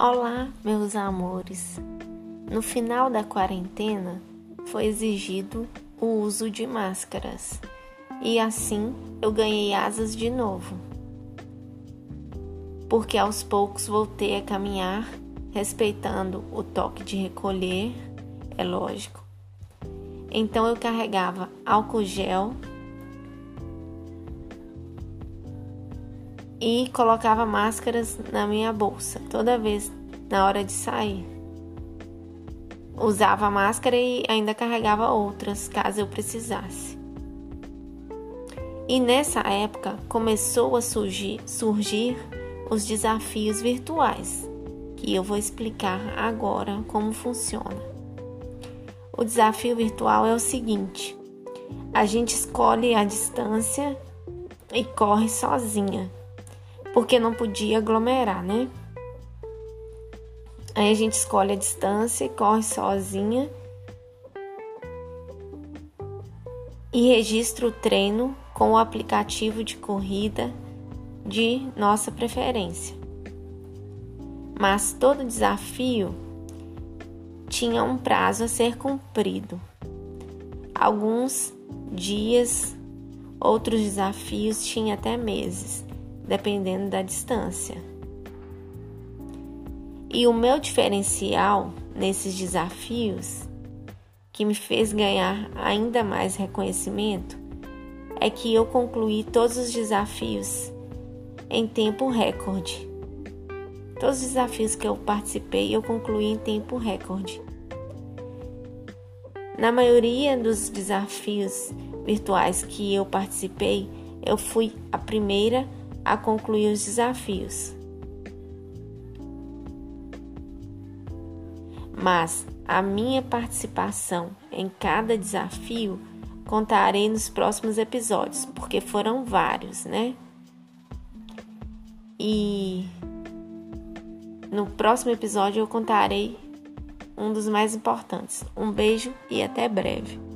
Olá, meus amores. No final da quarentena foi exigido o uso de máscaras e assim eu ganhei asas de novo. Porque aos poucos voltei a caminhar, respeitando o toque de recolher, é lógico. Então eu carregava álcool gel e colocava máscaras na minha bolsa toda vez na hora de sair. Usava máscara e ainda carregava outras caso eu precisasse. E nessa época começou a surgir, surgir os desafios virtuais, que eu vou explicar agora como funciona. O desafio virtual é o seguinte: a gente escolhe a distância e corre sozinha porque não podia aglomerar, né? Aí a gente escolhe a distância corre sozinha e registra o treino com o aplicativo de corrida de nossa preferência. Mas todo desafio tinha um prazo a ser cumprido. Alguns dias, outros desafios tinham até meses dependendo da distância. E o meu diferencial nesses desafios, que me fez ganhar ainda mais reconhecimento, é que eu concluí todos os desafios em tempo recorde. Todos os desafios que eu participei, eu concluí em tempo recorde. Na maioria dos desafios virtuais que eu participei, eu fui a primeira a concluir os desafios. Mas a minha participação em cada desafio contarei nos próximos episódios, porque foram vários, né? E no próximo episódio eu contarei um dos mais importantes. Um beijo e até breve.